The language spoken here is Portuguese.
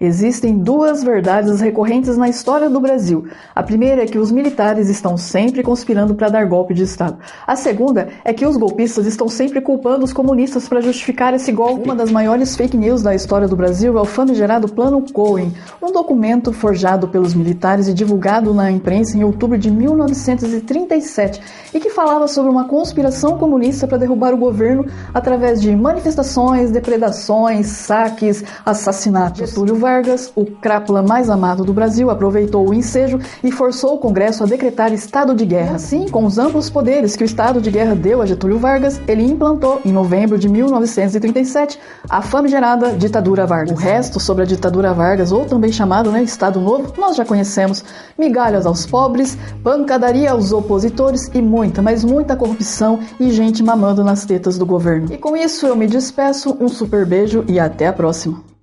Existem duas verdades recorrentes na história do Brasil. A primeira é que os militares estão sempre conspirando para dar golpe de Estado. A segunda é que os golpistas estão sempre culpando os comunistas para justificar esse golpe. Uma das maiores fake news da história do Brasil é o famigerado Plano Cohen, um documento forjado pelos militares e divulgado na imprensa em outubro de 1937 e que falava sobre uma conspiração comunista para derrubar o governo através de manifestações, depredações, saques, assassinatos. Vargas, o crápula mais amado do Brasil, aproveitou o ensejo e forçou o Congresso a decretar estado de guerra. Assim, com os amplos poderes que o estado de guerra deu a Getúlio Vargas, ele implantou, em novembro de 1937, a famigerada ditadura Vargas. O resto sobre a ditadura Vargas, ou também chamado né, Estado Novo, nós já conhecemos. Migalhas aos pobres, pancadaria aos opositores e muita, mas muita corrupção e gente mamando nas tetas do governo. E com isso eu me despeço, um super beijo e até a próxima.